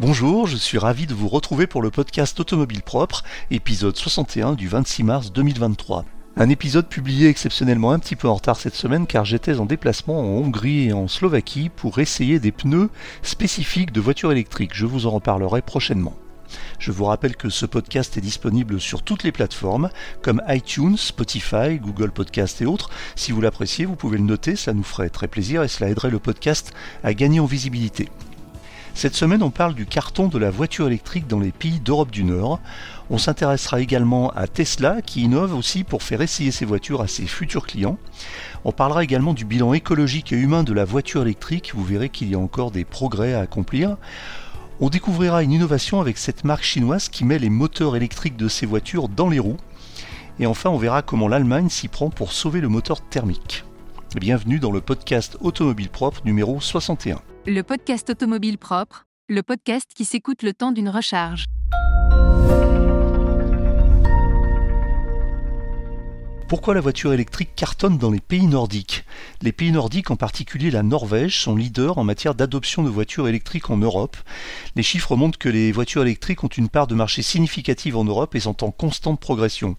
Bonjour, je suis ravi de vous retrouver pour le podcast Automobile Propre, épisode 61 du 26 mars 2023. Un épisode publié exceptionnellement un petit peu en retard cette semaine car j'étais en déplacement en Hongrie et en Slovaquie pour essayer des pneus spécifiques de voitures électriques. Je vous en reparlerai prochainement. Je vous rappelle que ce podcast est disponible sur toutes les plateformes comme iTunes, Spotify, Google Podcast et autres. Si vous l'appréciez, vous pouvez le noter, ça nous ferait très plaisir et cela aiderait le podcast à gagner en visibilité. Cette semaine, on parle du carton de la voiture électrique dans les pays d'Europe du Nord. On s'intéressera également à Tesla qui innove aussi pour faire essayer ses voitures à ses futurs clients. On parlera également du bilan écologique et humain de la voiture électrique. Vous verrez qu'il y a encore des progrès à accomplir. On découvrira une innovation avec cette marque chinoise qui met les moteurs électriques de ses voitures dans les roues. Et enfin, on verra comment l'Allemagne s'y prend pour sauver le moteur thermique. Bienvenue dans le podcast Automobile Propre numéro 61. Le podcast Automobile Propre, le podcast qui s'écoute le temps d'une recharge. Pourquoi la voiture électrique cartonne dans les pays nordiques? Les pays nordiques, en particulier la Norvège, sont leaders en matière d'adoption de voitures électriques en Europe. Les chiffres montrent que les voitures électriques ont une part de marché significative en Europe et sont en constante progression.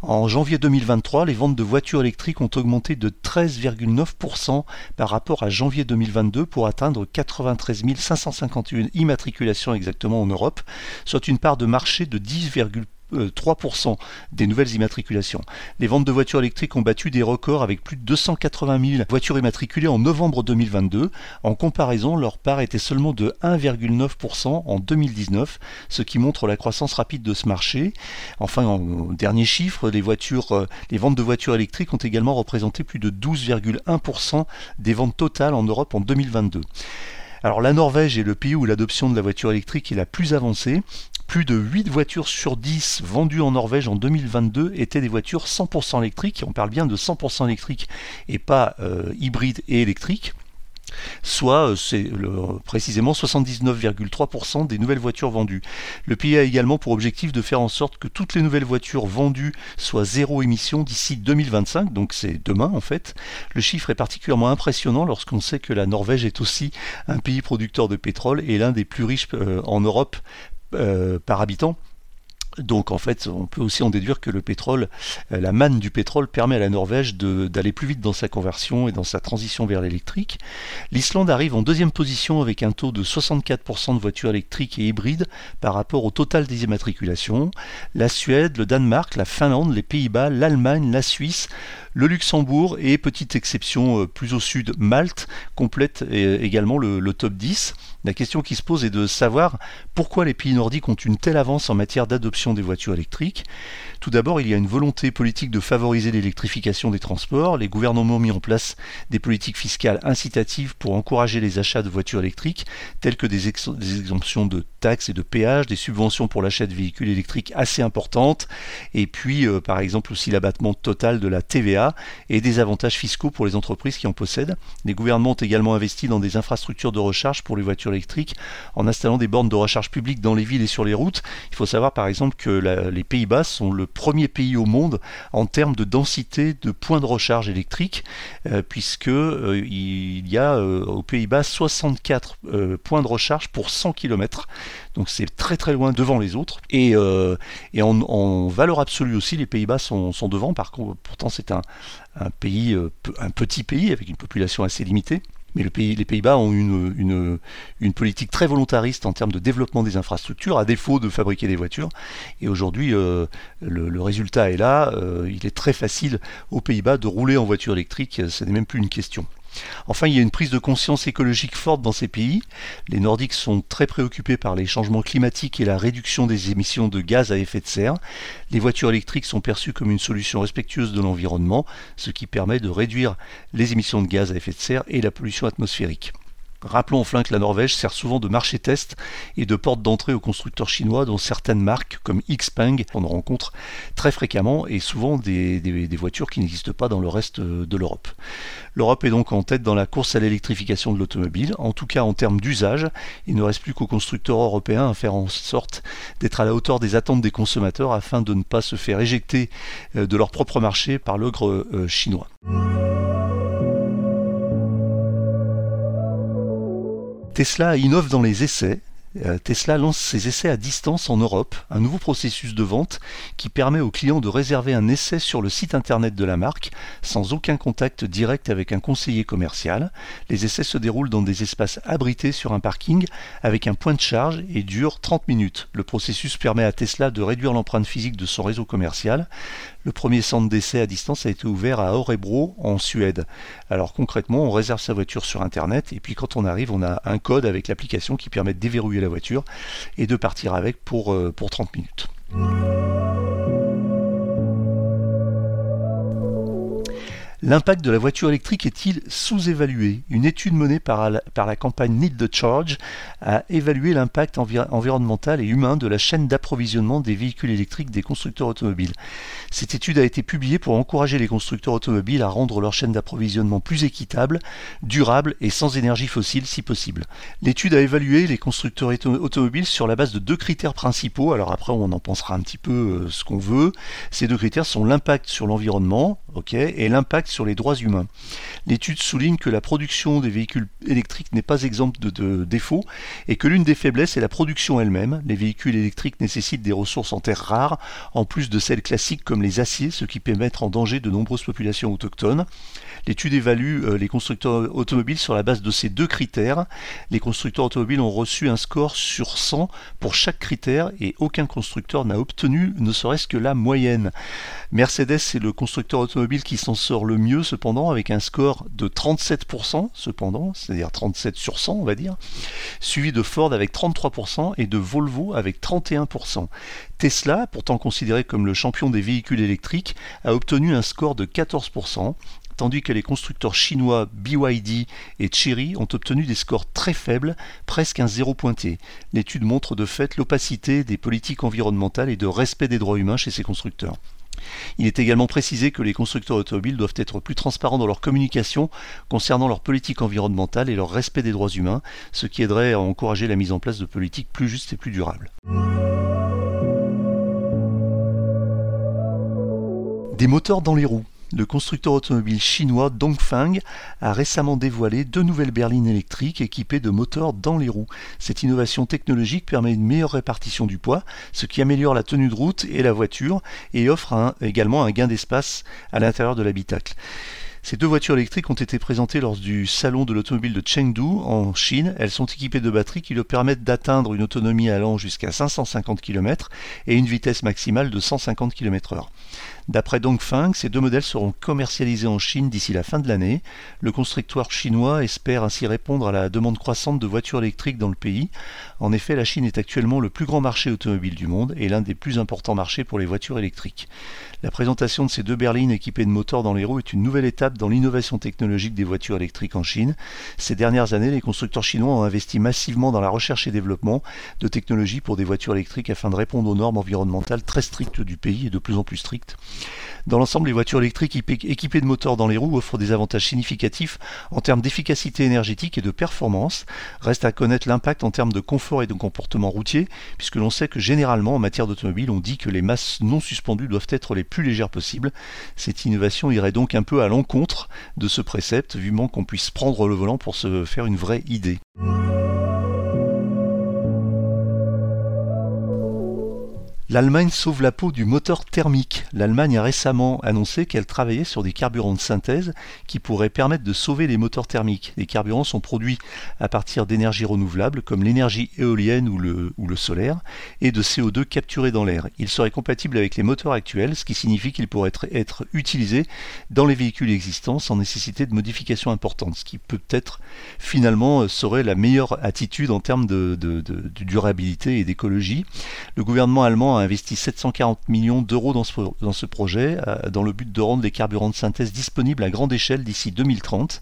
En janvier 2023, les ventes de voitures électriques ont augmenté de 13,9% par rapport à janvier 2022 pour atteindre 93 551 immatriculations exactement en Europe, soit une part de marché de 10,3%. 3% euh, des nouvelles immatriculations. Les ventes de voitures électriques ont battu des records avec plus de 280 000 voitures immatriculées en novembre 2022. En comparaison, leur part était seulement de 1,9% en 2019, ce qui montre la croissance rapide de ce marché. Enfin, en dernier chiffre, les, euh, les ventes de voitures électriques ont également représenté plus de 12,1% des ventes totales en Europe en 2022. Alors la Norvège est le pays où l'adoption de la voiture électrique est la plus avancée. Plus de 8 voitures sur 10 vendues en Norvège en 2022 étaient des voitures 100% électriques. On parle bien de 100% électriques et pas euh, hybrides et électriques soit euh, c'est précisément 79,3% des nouvelles voitures vendues. Le pays a également pour objectif de faire en sorte que toutes les nouvelles voitures vendues soient zéro émission d'ici 2025, donc c'est demain en fait. Le chiffre est particulièrement impressionnant lorsqu'on sait que la Norvège est aussi un pays producteur de pétrole et l'un des plus riches euh, en Europe par habitant. Donc en fait, on peut aussi en déduire que le pétrole, euh, la manne du pétrole permet à la Norvège d'aller plus vite dans sa conversion et dans sa transition vers l'électrique. L'Islande arrive en deuxième position avec un taux de 64% de voitures électriques et hybrides par rapport au total des immatriculations. La Suède, le Danemark, la Finlande, les Pays-Bas, l'Allemagne, la Suisse le Luxembourg et, petite exception euh, plus au sud, Malte complètent euh, également le, top 10. La question qui se pose est de savoir pourquoi les pays nordiques ont une telle avance en matière d'adoption des voitures électriques. Tout d'abord, il y a une volonté politique de favoriser l'électrification des transports. Les gouvernements ont mis en place des politiques fiscales incitatives pour encourager les achats de voitures électriques, telles que des, exemptions de taxes et de péages, des subventions pour l'achat de véhicules électriques assez importantes, et puis euh, par exemple aussi l'abattement total de la TVA et des avantages fiscaux pour les entreprises qui en possèdent. Les gouvernements ont également investi dans des infrastructures de recharge pour les voitures électriques en installant des bornes de recharge publiques dans les villes et sur les routes. Il faut savoir par exemple que les Pays-Bas sont le premier pays au monde en termes de densité de points de recharge électriques, euh, puisque euh, il y a euh, aux Pays-Bas 64 points de recharge pour 100 km. Donc c'est très très loin devant les autres. Et, en, valeur absolue aussi, les Pays-Bas sont, devant. Par contre, pourtant c'est euh, un petit pays avec une population assez limitée. Mais les Pays-Bas ont une, une, politique très volontariste en termes de développement des infrastructures, à défaut de fabriquer des voitures. Et aujourd'hui, euh, le, résultat est là. Euh, il est très facile aux Pays-Bas de rouler en voiture électrique. Ce n'est même plus une question. Enfin, il y a une prise de conscience écologique forte dans ces pays. Les Nordiques sont très préoccupés par les changements climatiques et la réduction des émissions de gaz à effet de serre. Les voitures électriques sont perçues comme une solution respectueuse de l'environnement, ce qui permet de réduire les émissions de gaz à effet de serre et la pollution atmosphérique. Rappelons enfin que la Norvège sert souvent de marché test et de porte d'entrée aux constructeurs chinois dont certaines marques comme Xpeng on en rencontre très fréquemment et souvent des, voitures qui n'existent pas dans le reste de l'Europe. L'Europe est donc en tête dans la course à l'électrification de l'automobile, en tout cas en termes d'usage. Il ne reste plus qu'aux constructeurs européens à faire en sorte d'être à la hauteur des attentes des consommateurs afin de ne pas se faire éjecter euh, de leur propre marché par l'ogre euh, chinois. Tesla innove dans les essais. euh, Tesla lance ses essais à distance en Europe, un nouveau processus de vente qui permet aux clients de réserver un essai sur le site internet de la marque sans aucun contact direct avec un conseiller commercial. Les essais se déroulent dans des espaces abrités sur un parking avec un point de charge et durent 30 minutes. Le processus permet à Tesla de réduire l'empreinte physique de son réseau commercial. Le premier centre d'essai à distance a été ouvert à Örebro en Suède. Alors concrètement, on réserve sa voiture sur internet et puis quand on arrive, on a un code avec l'application qui permet de déverrouiller la voiture et de partir avec pour, euh, pour 30 minutes. L'impact de la voiture électrique est-il sous-évalué? Une étude menée par la, campagne Need the Charge a évalué l'impact environnemental et humain de la chaîne d'approvisionnement des véhicules électriques des constructeurs automobiles. Cette étude a été publiée pour encourager les constructeurs automobiles à rendre leur chaîne d'approvisionnement plus équitable, durable et sans énergie fossile si possible. L'étude a évalué les constructeurs automobiles sur la base de deux critères principaux. Alors après, on en pensera un petit peu euh, ce qu'on veut. Ces deux critères sont l'impact sur l'environnement, ok, et l'impact sur les droits humains. L'étude souligne que la production des véhicules électriques n'est pas exempte de, défauts et que l'une des faiblesses est la production elle-même. Les véhicules électriques nécessitent des ressources en terre rares, en plus de celles classiques comme les aciers, ce qui peut mettre en danger de nombreuses populations autochtones. L'étude évalue euh, les constructeurs automobiles sur la base de ces deux critères. Les constructeurs automobiles ont reçu un score sur 100 pour chaque critère et aucun constructeur n'a obtenu ne serait-ce que la moyenne. Mercedes est le constructeur automobile qui s'en sort le mieux cependant avec un score de 37% cependant, c'est-à-dire 37 sur 100 on va dire, suivi de Ford avec 33% et de Volvo avec 31%. Tesla, pourtant considéré comme le champion des véhicules électriques, a obtenu un score de 14% tandis que les constructeurs chinois BYD et Chery ont obtenu des scores très faibles, presque un zéro pointé. L'étude montre de fait l'opacité des politiques environnementales et de respect des droits humains chez ces constructeurs. Il est également précisé que les constructeurs automobiles doivent être plus transparents dans leur communication concernant leur politique environnementale et leur respect des droits humains, ce qui aiderait à encourager la mise en place de politiques plus justes et plus durables. Des moteurs dans les roues le constructeur automobile chinois Dongfeng a récemment dévoilé deux nouvelles berlines électriques équipées de moteurs dans les roues. Cette innovation technologique permet une meilleure répartition du poids, ce qui améliore la tenue de route et la voiture et offre également un gain d'espace à l'intérieur de l'habitacle. Ces deux voitures électriques ont été présentées lors du salon de l'automobile de Chengdu en Chine. Elles sont équipées de batteries qui leur permettent d'atteindre une autonomie allant jusqu'à 550 km et une vitesse maximale de 150 km/h. D'après Dongfeng, ces deux modèles seront commercialisés en Chine d'ici la fin de l'année. Le constructeur chinois espère ainsi répondre à la demande croissante de voitures électriques dans le pays. En effet, la Chine est actuellement le plus grand marché automobile du monde et l'un des plus importants marchés pour les voitures électriques. La présentation de ces deux berlines équipées de moteurs dans les roues est une nouvelle étape dans l'innovation technologique des voitures électriques en Chine. Ces dernières années, les constructeurs chinois ont investi massivement dans la recherche et développement de technologies pour des voitures électriques afin de répondre aux normes environnementales très strictes du pays et de plus en plus strictes. Dans l'ensemble, les voitures électriques équipées de moteurs dans les roues offrent des avantages significatifs en termes d'efficacité énergétique et de performance. Reste à connaître l'impact en termes de confort et de comportement routier, puisque l'on sait que généralement en matière d'automobile, on dit que les masses non suspendues doivent être les plus légères possibles. Cette innovation irait donc un peu à l'encontre de ce précepte, vivement qu'on puisse prendre le volant pour se faire une vraie idée. L'Allemagne sauve la peau du moteur thermique. L'Allemagne a récemment annoncé qu'elle travaillait sur des carburants de synthèse qui pourraient permettre de sauver les moteurs thermiques. Les carburants sont produits à partir d'énergies renouvelables comme l'énergie éolienne ou le, ou le, solaire et de CO2 capturé dans l'air. Ils seraient compatibles avec les moteurs actuels, ce qui signifie qu'ils pourraient être, être, utilisés dans les véhicules existants sans nécessiter de modifications importantes, ce qui peut-être finalement euh, serait la meilleure attitude en termes de, de, de durabilité et d'écologie. Le gouvernement allemand a investi 740 millions d'euros dans ce, projet, euh, dans le but de rendre les carburants de synthèse disponibles à grande échelle d'ici 2030.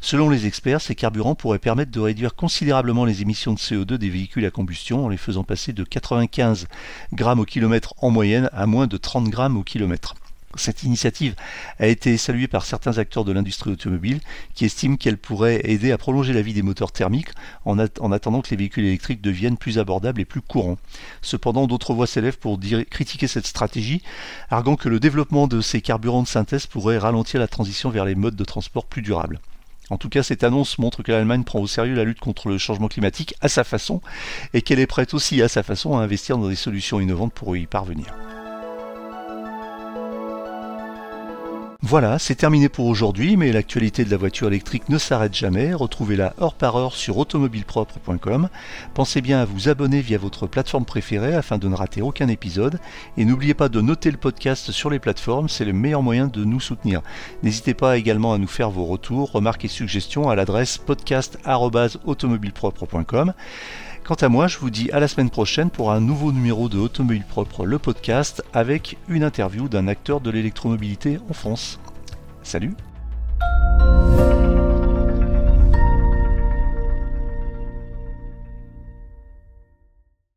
Selon les experts, ces carburants pourraient permettre de réduire considérablement les émissions de CO2 des véhicules à combustion en les faisant passer de 95 grammes au kilomètre en moyenne à moins de 30 grammes au kilomètre. Cette initiative a été saluée par certains acteurs de l'industrie automobile qui estiment qu'elle pourrait aider à prolonger la vie des moteurs thermiques en, attendant que les véhicules électriques deviennent plus abordables et plus courants. Cependant, d'autres voix s'élèvent pour critiquer cette stratégie, arguant que le développement de ces carburants de synthèse pourrait ralentir la transition vers les modes de transport plus durables. En tout cas, cette annonce montre que l'Allemagne prend au sérieux la lutte contre le changement climatique à sa façon et qu'elle est prête aussi à sa façon à investir dans des solutions innovantes pour y parvenir. Voilà, c'est terminé pour aujourd'hui, mais l'actualité de la voiture électrique ne s'arrête jamais. Retrouvez-la heure par heure sur automobilepropre.com. Pensez bien à vous abonner via votre plateforme préférée afin de ne rater aucun épisode. Et n'oubliez pas de noter le podcast sur les plateformes, c'est le meilleur moyen de nous soutenir. N'hésitez pas également à nous faire vos retours, remarques et suggestions à l'adresse podcast.automobilepropre.com. Quant à moi, je vous dis à la semaine prochaine pour un nouveau numéro de Automobile Propre, le podcast, avec une interview d'un acteur de l'électromobilité en France. Salut